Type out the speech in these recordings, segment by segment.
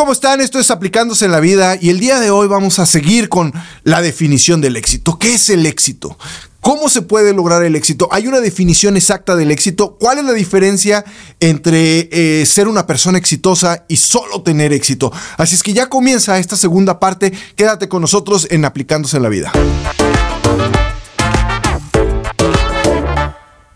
¿cómo están? Esto es Aplicándose en la Vida y el día de hoy vamos a seguir con la definición del éxito. ¿Qué es el éxito? ¿Cómo se puede lograr el éxito? ¿Hay una definición exacta del éxito? ¿Cuál es la diferencia entre eh, ser una persona exitosa y solo tener éxito? Así es que ya comienza esta segunda parte. Quédate con nosotros en Aplicándose en la Vida.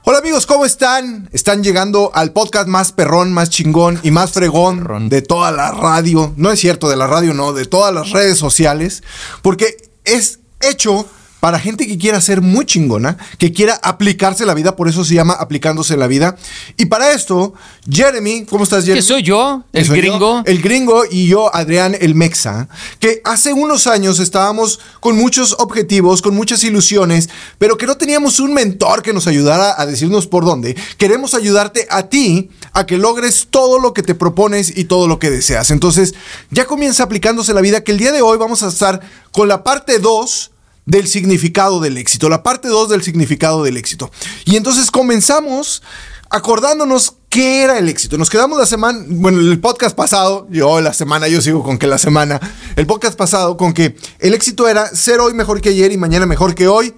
Hola amigos, ¿cómo están? Están llegando al podcast más perrón, más chingón y más fregón de toda la radio. No es cierto, de la radio no, de todas las redes sociales. Porque es hecho para gente que quiera ser muy chingona, que quiera aplicarse la vida, por eso se llama aplicándose la vida. Y para esto, Jeremy, ¿cómo estás, Jeremy? ¿Qué soy yo? ¿El gringo? el gringo y yo, Adrián, el mexa, que hace unos años estábamos con muchos objetivos, con muchas ilusiones, pero que no teníamos un mentor que nos ayudara a decirnos por dónde. Queremos ayudarte a ti a que logres todo lo que te propones y todo lo que deseas. Entonces, ya comienza aplicándose la vida, que el día de hoy vamos a estar con la parte 2 del significado del éxito, la parte 2 del significado del éxito. Y entonces comenzamos acordándonos qué era el éxito. Nos quedamos la semana, bueno, el podcast pasado, yo la semana, yo sigo con que la semana, el podcast pasado con que el éxito era ser hoy mejor que ayer y mañana mejor que hoy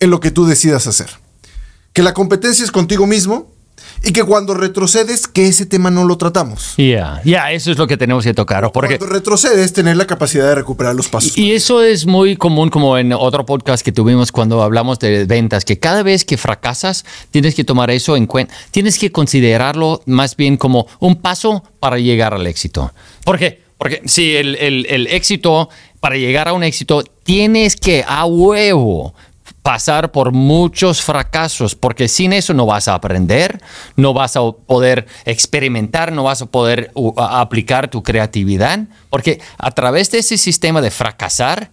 en lo que tú decidas hacer. Que la competencia es contigo mismo, y que cuando retrocedes, que ese tema no lo tratamos. Ya, ya, eso es lo que tenemos que tocar. Porque... Cuando retrocedes, tener la capacidad de recuperar los pasos. Y, eso es muy común, como en otro podcast que tuvimos cuando hablamos de ventas, que cada vez que fracasas, tienes que tomar eso en cuenta, tienes que considerarlo más bien como un paso para llegar al éxito. ¿Por qué? Porque si el, el, el éxito, para llegar a un éxito, tienes que a huevo pasar por muchos fracasos, porque sin eso no vas a aprender, no vas a poder experimentar, no vas a poder aplicar tu creatividad, porque a través de ese sistema de fracasar,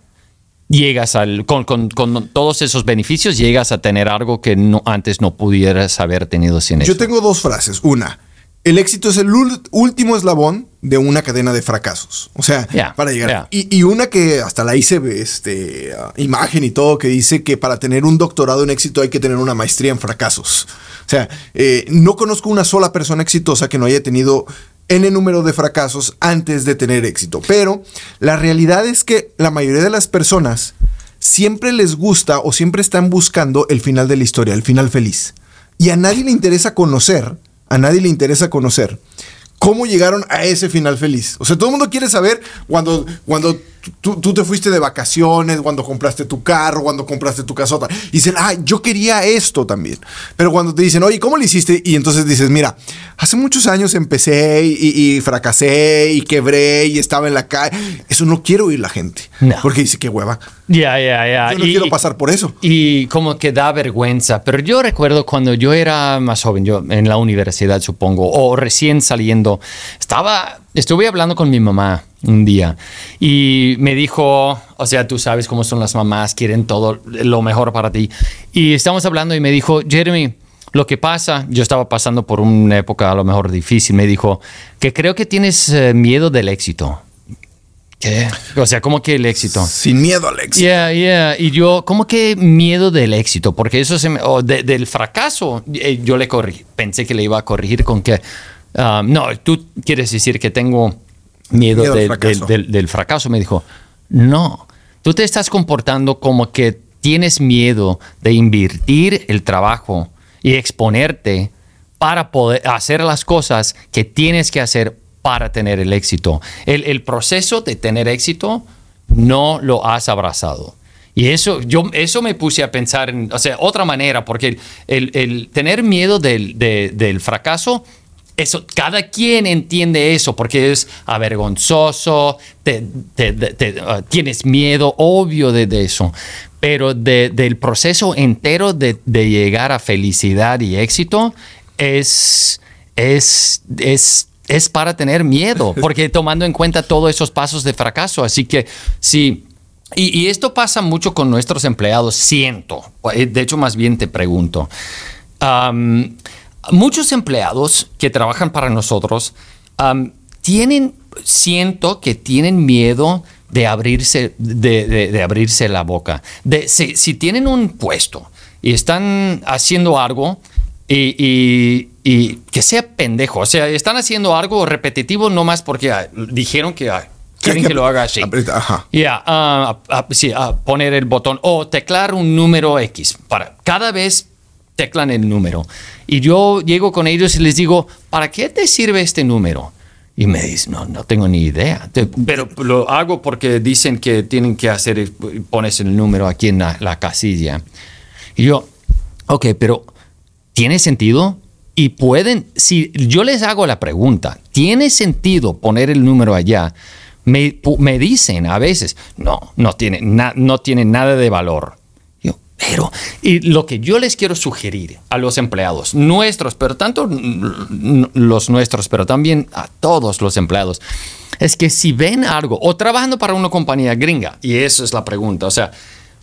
llegas al, con, todos esos beneficios, llegas a tener algo que no, antes no pudieras haber tenido sin eso. Yo tengo dos frases. Una, el éxito es el último eslabón de una cadena de fracasos. O sea, para llegar. Y, una que hasta la hice este, imagen y todo, que dice que para tener un doctorado en éxito hay que tener una maestría en fracasos. O sea, eh, no conozco una sola persona exitosa que no haya tenido N número de fracasos antes de tener éxito. Pero la realidad es que la mayoría de las personas siempre les gusta o siempre están buscando el final de la historia, el final feliz. Y a nadie le interesa conocer a nadie le interesa conocer cómo llegaron a ese final feliz. O sea, todo el mundo quiere saber cuando, cuando tú, te fuiste de vacaciones, cuando compraste tu carro, cuando compraste tu casota. Y dicen, ah, yo quería esto también. Pero cuando te dicen, oye, ¿cómo lo hiciste? Y entonces dices, mira, hace muchos años empecé y, fracasé y quebré y estaba en la calle. Eso no quiero oír la gente. Porque dice, qué hueva. Ya, ya, ya. Yo no quiero pasar por eso. Y como que da vergüenza. Pero yo recuerdo cuando yo era más joven, yo en la universidad supongo, o recién saliendo, estaba, estuve hablando con mi mamá un día y me dijo, o sea, tú sabes cómo son las mamás, quieren todo lo mejor para ti. Y estamos hablando y me dijo, Jeremy, lo que pasa, yo estaba pasando por una época a lo mejor difícil, me dijo que creo que tienes eh, miedo del éxito. ¿Qué? O sea, ¿cómo que el éxito? Sin miedo al éxito. Yeah, yeah. Y yo, ¿cómo que miedo del éxito? Porque eso se me, o del fracaso, eh, yo le corrí, pensé que le iba a corregir con que, um, no, tú quieres decir que tengo miedo, del, fracaso. Me dijo, no, tú te estás comportando como que tienes miedo de invertir el trabajo y exponerte para poder hacer las cosas que tienes que hacer para tener el éxito. El, proceso de tener éxito no lo has abrazado. Y eso, yo, eso me puse a pensar en, o sea, otra manera, porque el, tener miedo del, del fracaso eso, cada quien entiende eso porque es avergonzoso, uh, tienes miedo, obvio de, eso. Pero del proceso entero de, llegar a felicidad y éxito es, es, es, es para tener miedo, porque tomando en cuenta todos esos pasos de fracaso. Así que sí. Y, esto pasa mucho con nuestros empleados, siento. De hecho, más bien te pregunto. Muchos empleados que trabajan para nosotros tienen, siento que tienen miedo de abrirse, de, abrirse la boca. De, si, tienen un puesto y están haciendo algo y, que sea pendejo. O sea, están haciendo algo repetitivo nomás porque ah, dijeron que ah, quieren que, lo haga así. Ya, ah, sí, poner el botón o teclar un número X. Para cada vez teclan el número. Y yo llego con ellos y les digo, ¿para qué te sirve este número? Y me dicen, no, no tengo ni idea. Pero lo hago porque dicen que tienen que hacer, pones el número aquí en la, casilla. Y yo, ok, pero ¿tiene sentido? Y pueden, si yo les hago la pregunta, ¿tiene sentido poner el número allá? Me, me dicen a veces, no, no tiene, no tiene nada de valor. Pero, y lo que yo les quiero sugerir a los empleados, nuestros, pero tanto los nuestros, pero también a todos los empleados, es que si ven algo o trabajando para una compañía gringa, y eso es la pregunta, o sea,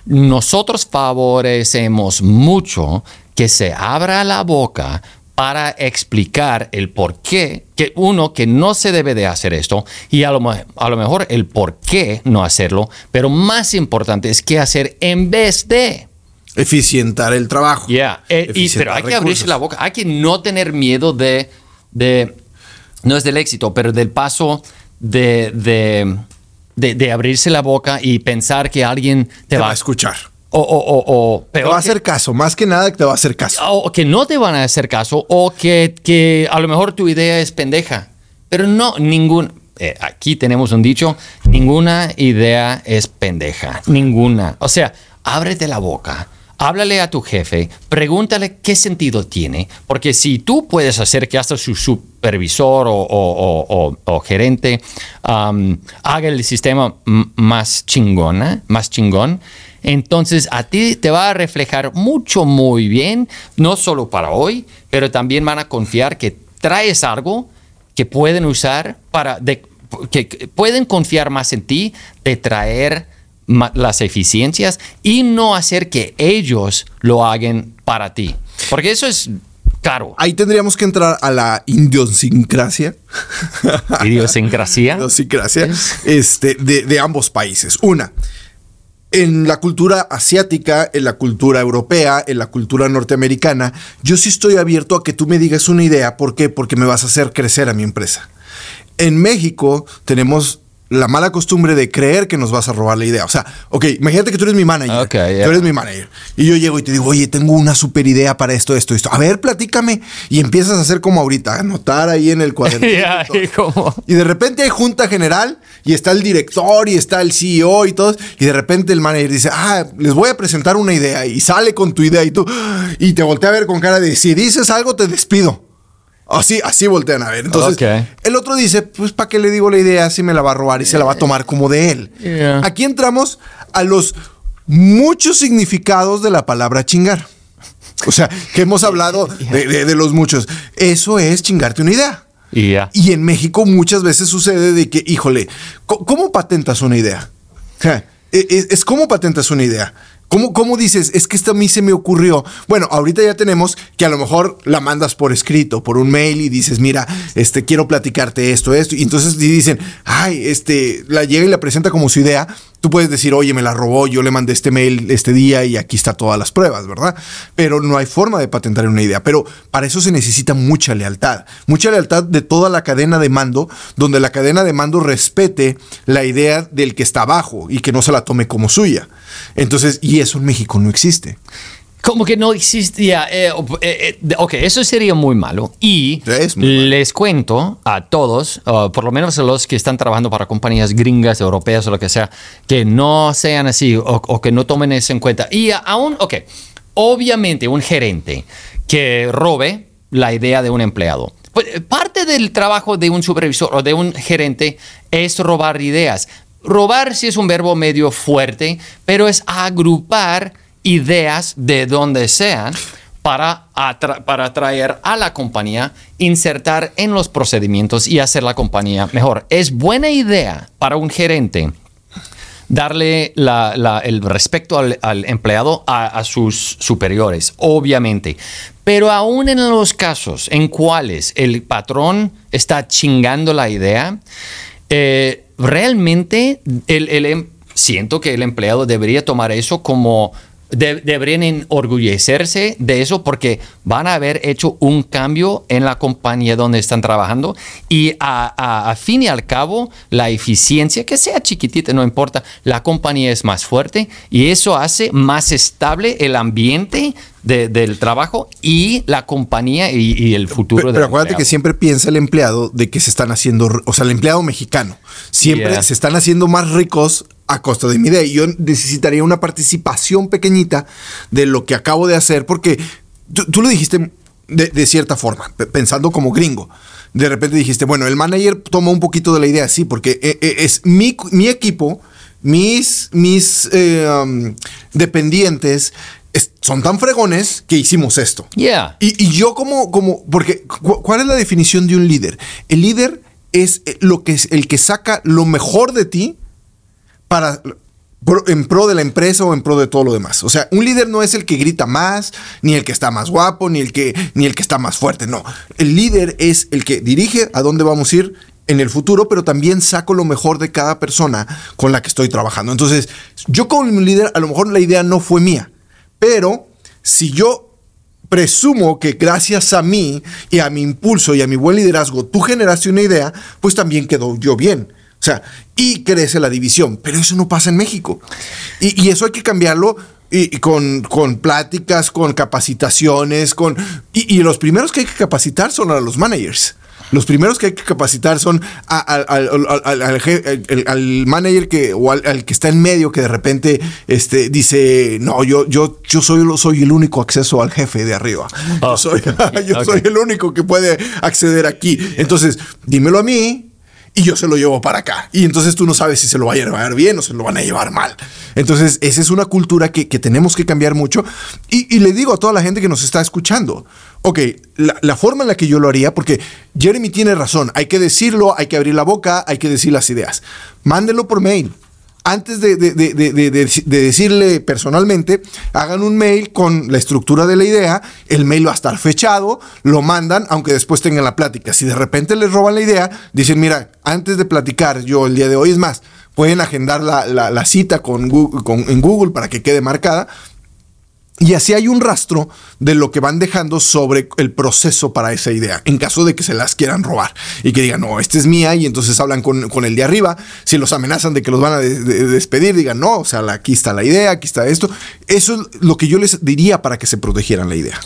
nosotros favorecemos mucho que se abra la boca para explicar el por qué, que uno, que no se debe de hacer esto, y a lo, a lo mejor el por qué no hacerlo, pero más importante es qué hacer en vez de. Eficientar el trabajo. Ya, eh, pero hay que abrirse la boca, hay que no tener miedo de, de, no es del éxito, pero del paso de, de, de, abrirse la boca y pensar que alguien te, va, a escuchar. O, o, o, te va a hacer caso, más que nada que te va a hacer caso. O que no te van a hacer caso, o que, que a lo mejor tu idea es pendeja. Pero no, ningún. Eh, aquí tenemos un dicho: ninguna idea es pendeja. Ninguna. O sea, ábrete la boca háblale a tu jefe, pregúntale qué sentido tiene, porque si tú puedes hacer que hasta su supervisor o, gerente haga el sistema más chingona, más chingón, entonces a ti te va a reflejar mucho, muy bien, no solo para hoy, pero también van a confiar que traes algo que pueden usar para, que pueden confiar más en ti de traer las eficiencias y no hacer que ellos lo hagan para ti. Porque eso es caro. Ahí tendríamos que entrar a la idiosincrasia. Idiosincrasia. idiosincrasia este, de, de ambos países. Una, en la cultura asiática, en la cultura europea, en la cultura norteamericana, yo sí estoy abierto a que tú me digas una idea. ¿Por qué? Porque me vas a hacer crecer a mi empresa. En México tenemos la mala costumbre de creer que nos vas a robar la idea. O sea, ok, imagínate que tú eres mi manager. Tú eres mi manager. Y yo llego y te digo, oye, tengo una super idea para esto, esto, esto. A ver, platícame. Y empiezas a hacer como ahorita, anotar ahí en el cuaderno. y, de repente hay junta general y está el director y está el CEO y todo. Y de repente el manager dice, ah, les voy a presentar una idea. Y sale con tu idea y tú, y te voltea a ver con cara de, si dices algo, te despido. Así, así voltean a ver. Entonces, el otro dice, pues, ¿para qué le digo la idea si me la va a robar y se la va a tomar como de él? Aquí entramos a los muchos significados de la palabra chingar. O sea, que hemos hablado de, los muchos. Eso es chingarte una idea. Y en México muchas veces sucede de que, híjole, ¿cómo patentas una idea? E, e, es como patentas una idea. ¿Cómo, dices? Es que esto a mí se me ocurrió. Bueno, ahorita ya tenemos que a lo mejor la mandas por escrito, por un mail y dices, mira, este, quiero platicarte esto, esto. Y entonces dicen, ay, este, la llega y la presenta como su idea. Tú puedes decir, oye, me la robó, yo le mandé este mail este día y aquí está todas las pruebas, ¿verdad? Pero no hay forma de patentar una idea. Pero para eso se necesita mucha lealtad. Mucha lealtad de toda la cadena de mando, donde la cadena de mando respete la idea del que está abajo y que no se la tome como suya. Entonces, y eso en México no existe. Como que no existía. Eh, eh, eh, ok, eso sería muy malo. Y les cuento a todos, por lo menos a los que están trabajando para compañías gringas, europeas o lo que sea, que no sean así o, que no tomen eso en cuenta. Y aún, ok, obviamente un gerente que robe la idea de un empleado. Pues, parte del trabajo de un supervisor o de un gerente es robar ideas. Robar sí es un verbo medio fuerte, pero es agrupar ideas de donde sean para, para atraer a la compañía, insertar en los procedimientos y hacer la compañía mejor. Es buena idea para un gerente darle el respeto al, empleado a, sus superiores, obviamente. Pero aún en los casos en cuales el patrón está chingando la idea, eh, realmente el, em, siento que el empleado debería tomar eso como deberían enorgullecerse de eso porque van a haber hecho un cambio en la compañía donde están trabajando y a, fin y al cabo la eficiencia, que sea chiquitita, no importa, la compañía es más fuerte y eso hace más estable el ambiente del trabajo y la compañía y, el futuro. Pero, pero acuérdate que siempre piensa el empleado de que se están haciendo, o sea, el empleado mexicano, siempre se están haciendo más ricos a costa de mi idea. Y yo necesitaría una participación pequeñita de lo que acabo de hacer, porque tú, lo dijiste de, cierta forma, pensando como gringo. De repente dijiste, bueno, el manager toma un poquito de la idea, sí, porque eh, eh, es mi, mi equipo, mis, mis eh, um, dependientes son tan fregones que hicimos esto. Yeah. Y, yo como, como, porque, ¿cuál es la definición de un líder? El líder es lo que es el que saca lo mejor de ti para en pro de la empresa o en pro de todo lo demás. O sea, un líder no es el que grita más, ni el que está más guapo, ni el que, ni el que está más fuerte. No. El líder es el que dirige a dónde vamos a ir en el futuro, pero también saco lo mejor de cada persona con la que estoy trabajando. Entonces, yo como líder, a lo mejor la idea no fue mía, pero si yo presumo que gracias a mí y a mi impulso y a mi buen liderazgo tú generaste una idea, pues también quedó yo bien. O sea, y crece la división, pero eso no pasa en México. Y, eso hay que cambiarlo y, con, con, pláticas, con capacitaciones, con... Y, los primeros que hay que capacitar son a los managers. Los primeros que hay que capacitar son al, al, manager que, o al, que está en medio que de repente este, dice, no, yo, yo, yo soy, soy el único acceso al jefe de arriba. Yo, oh. soy, yo soy el único que puede acceder aquí. Entonces, dímelo a mí, y yo se lo llevo para acá. Y entonces tú no sabes si se lo va a llevar bien o se lo van a llevar mal. Entonces, esa es una cultura que, tenemos que cambiar mucho. Y, le digo a toda la gente que nos está escuchando, ok, la, la, forma en la que yo lo haría, porque Jeremy tiene razón, hay que decirlo, hay que abrir la boca, hay que decir las ideas. Mándenlo por mail antes de, decirle personalmente, hagan un mail con la estructura de la idea, el mail va a estar fechado, lo mandan, aunque después tengan la plática. Si de repente les roban la idea, dicen, mira, antes de platicar yo el día de hoy, es más, pueden agendar la, cita con en Google para que quede marcada y así hay un rastro de lo que van dejando sobre el proceso para esa idea, en caso de que se las quieran robar y que digan, no, esta es mía, y entonces hablan con, el de arriba. Si los amenazan de que los van a despedir, digan, no, o sea, aquí está la idea, aquí está esto. Eso es lo que yo les diría para que se protegieran la idea.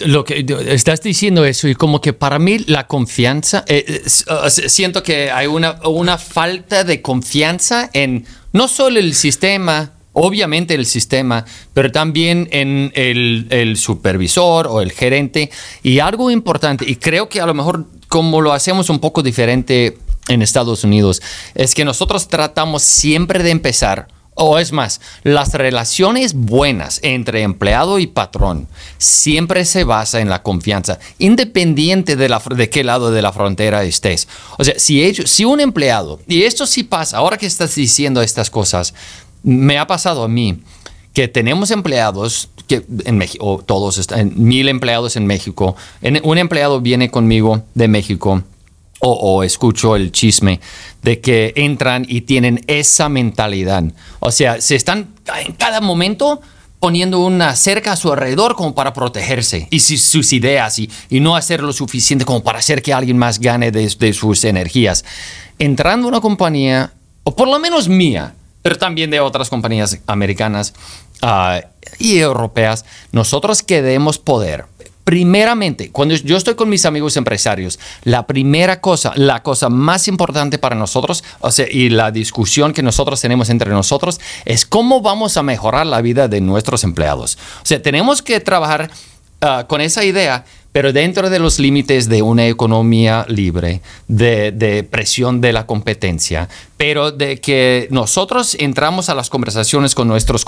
lo que estás diciendo eso y como que para mí la confianza, eh, siento que hay una, una falta de confianza en no solo el sistema, obviamente el sistema, pero también en el, supervisor o el gerente. Y algo importante, y creo que a lo mejor como lo hacemos un poco diferente en Estados Unidos, es que nosotros tratamos siempre de empezar o es más, las relaciones buenas entre empleado y patrón siempre se basa en la confianza, independiente de, la, de qué lado de la frontera estés. O sea, si, ellos, si un empleado, y esto sí pasa, ahora que estás diciendo estas cosas, me ha pasado a mí que tenemos empleados que en México, todos están, mil empleados en México. un empleado viene conmigo de México o, escucho el chisme de que entran y tienen esa mentalidad. O sea, se están en cada momento poniendo una cerca a su alrededor como para protegerse y sus ideas y, no hacer lo suficiente como para hacer que alguien más gane de, de sus energías. Entrando a una compañía, o por lo menos mía, pero también de otras compañías americanas ah, y europeas, nosotros queremos poder. Primeramente, cuando yo estoy con mis amigos empresarios, la primera cosa, la cosa más importante para nosotros, o sea, y la discusión que nosotros tenemos entre nosotros, es cómo vamos a mejorar la vida de nuestros empleados. O sea, tenemos que trabajar ah, con esa idea pero dentro de los límites de una economía libre, de, presión de la competencia, pero de que nosotros entramos a las conversaciones con nuestros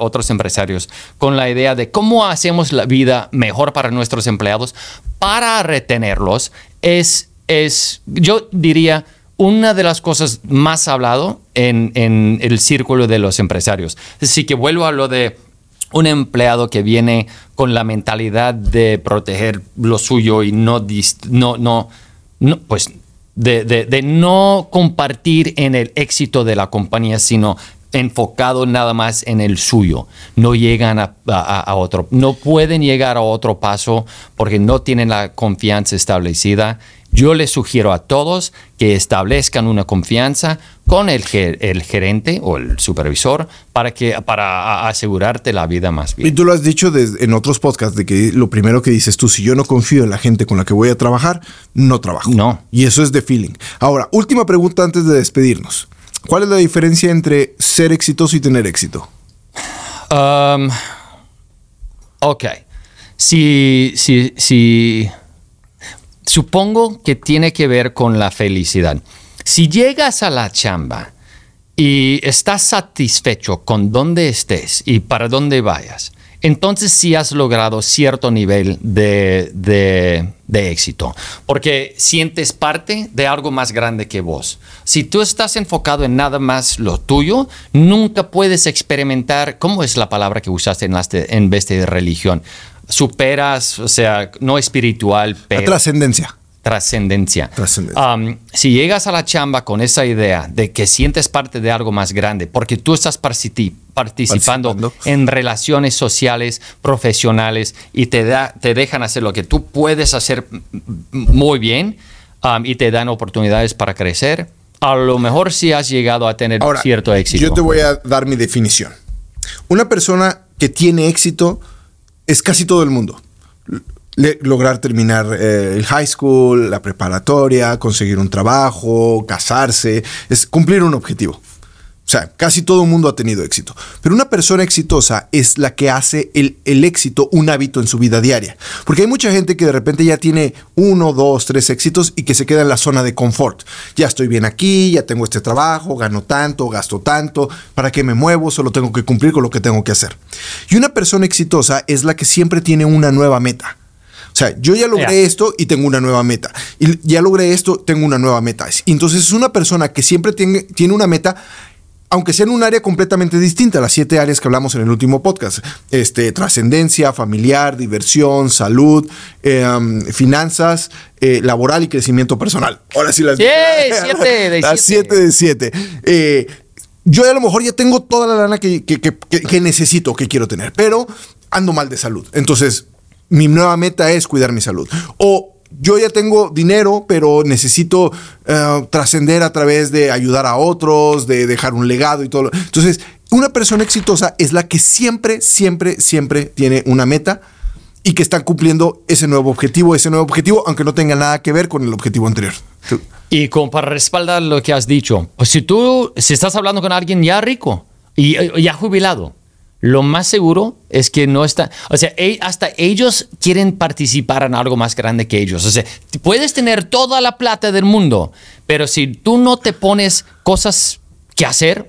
otros empresarios con la idea de cómo hacemos la vida mejor para nuestros empleados para retenerlos, es, es yo diría, una de las cosas más hablado en, en el círculo de los empresarios. Así que vuelvo a lo de un empleado que viene con la mentalidad de proteger lo suyo y no, no, no, pues de, no compartir en el éxito de la compañía, sino enfocado nada más en el suyo. No llegan a, otro, no pueden llegar a otro paso porque no tienen la confianza establecida. Yo les sugiero a todos que establezcan una confianza con el, el gerente o el supervisor para, que, para asegurarte la vida más bien. Y tú lo has dicho en otros podcasts de que lo primero que dices tú, si yo no confío en la gente con la que voy a trabajar, no trabajo. No. Y eso es de feeling. Ahora, última pregunta antes de despedirnos. ¿Cuál es la diferencia entre ser exitoso y tener éxito? Um, ok. Si, si, si, supongo que tiene que ver con la felicidad. Si llegas a la chamba y estás satisfecho con dónde estés y para dónde vayas, entonces sí has logrado cierto nivel de, éxito, porque sientes parte de algo más grande que vos. Si tú estás enfocado en nada más lo tuyo, nunca puedes experimentar, ¿cómo es la palabra que usaste en, en vez de religión? Superas, o sea, no espiritual, pero... trascendencia trascendencia. Um, si llegas a la chamba con esa idea de que sientes parte de algo más grande, porque tú estás participando, en relaciones sociales, profesionales, y te, da, te dejan hacer lo que tú puedes hacer muy bien um, y te dan oportunidades para crecer, a lo mejor sí has llegado a tener cierto éxito. Yo te voy a dar mi definición. Una persona que tiene éxito es casi todo el mundo lograr terminar eh, el high school, la preparatoria, conseguir un trabajo, casarse, es cumplir un objetivo. O sea, casi todo el mundo ha tenido éxito. Pero una persona exitosa es la que hace el, el, éxito un hábito en su vida diaria. Porque hay mucha gente que de repente ya tiene uno, dos, tres éxitos y que se queda en la zona de confort. Ya estoy bien aquí, ya tengo este trabajo, gano tanto, gasto tanto, ¿para qué me muevo? Solo tengo que cumplir con lo que tengo que hacer. Y una persona exitosa es la que siempre tiene una nueva meta. O sea, yo ya logré esto y tengo una nueva meta. Y ya logré esto, tengo una nueva meta. Entonces es una persona que siempre tiene, tiene una meta aunque sea en un área completamente distinta, las siete áreas que hablamos en el último podcast, este, trascendencia, familiar, diversión, salud, em, finanzas, eh, laboral y crecimiento personal. Ahora sí las, siete de las siete. de siete. Eh, yo a lo mejor ya tengo toda la lana que, que, que, que necesito, que quiero tener, pero ando mal de salud. Entonces, mi nueva meta es cuidar mi salud. O yo ya tengo dinero, pero necesito eh, trascender a través de ayudar a otros, de dejar un legado y todo. Entonces, una persona exitosa es la que siempre, siempre, siempre tiene una meta y que está cumpliendo ese nuevo objetivo, ese nuevo objetivo, aunque no tenga nada que ver con el objetivo anterior. Y como para respaldar lo que has dicho, pues si tú, si estás hablando con alguien ya rico y ya jubilado, lo más seguro es que no está, o sea, hasta ellos quieren participar en algo más grande que ellos. O sea, puedes tener toda la plata del mundo, pero si tú no te pones cosas que hacer,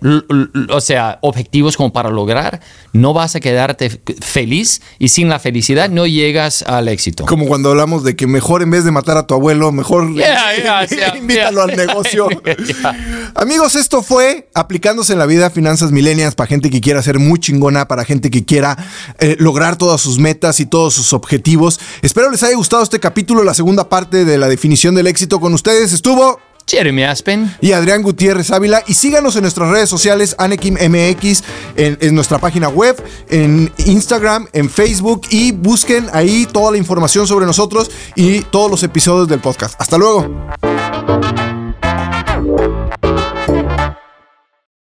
o sea, objetivos como para lograr, no vas a quedarte feliz y sin la felicidad no llegas al éxito. Como cuando hablamos de que mejor en vez de matar a tu abuelo, mejor invítalo al negocio. Amigos, esto fue aplicándose en la vida finanzas millennials para gente que quiera ser muy chingona, para gente que quiera eh, lograr todas sus metas y todos sus objetivos. Espero les haya gustado este capítulo, la segunda parte de la definición del éxito con ustedes. Estuvo Jeremy Aspen y Adrián Gutiérrez Ávila. Y síganos en nuestras redes sociales, Anekim MX, en, nuestra página web, en Instagram, en Facebook y busquen ahí toda la información sobre nosotros y todos los episodios del podcast. Hasta luego.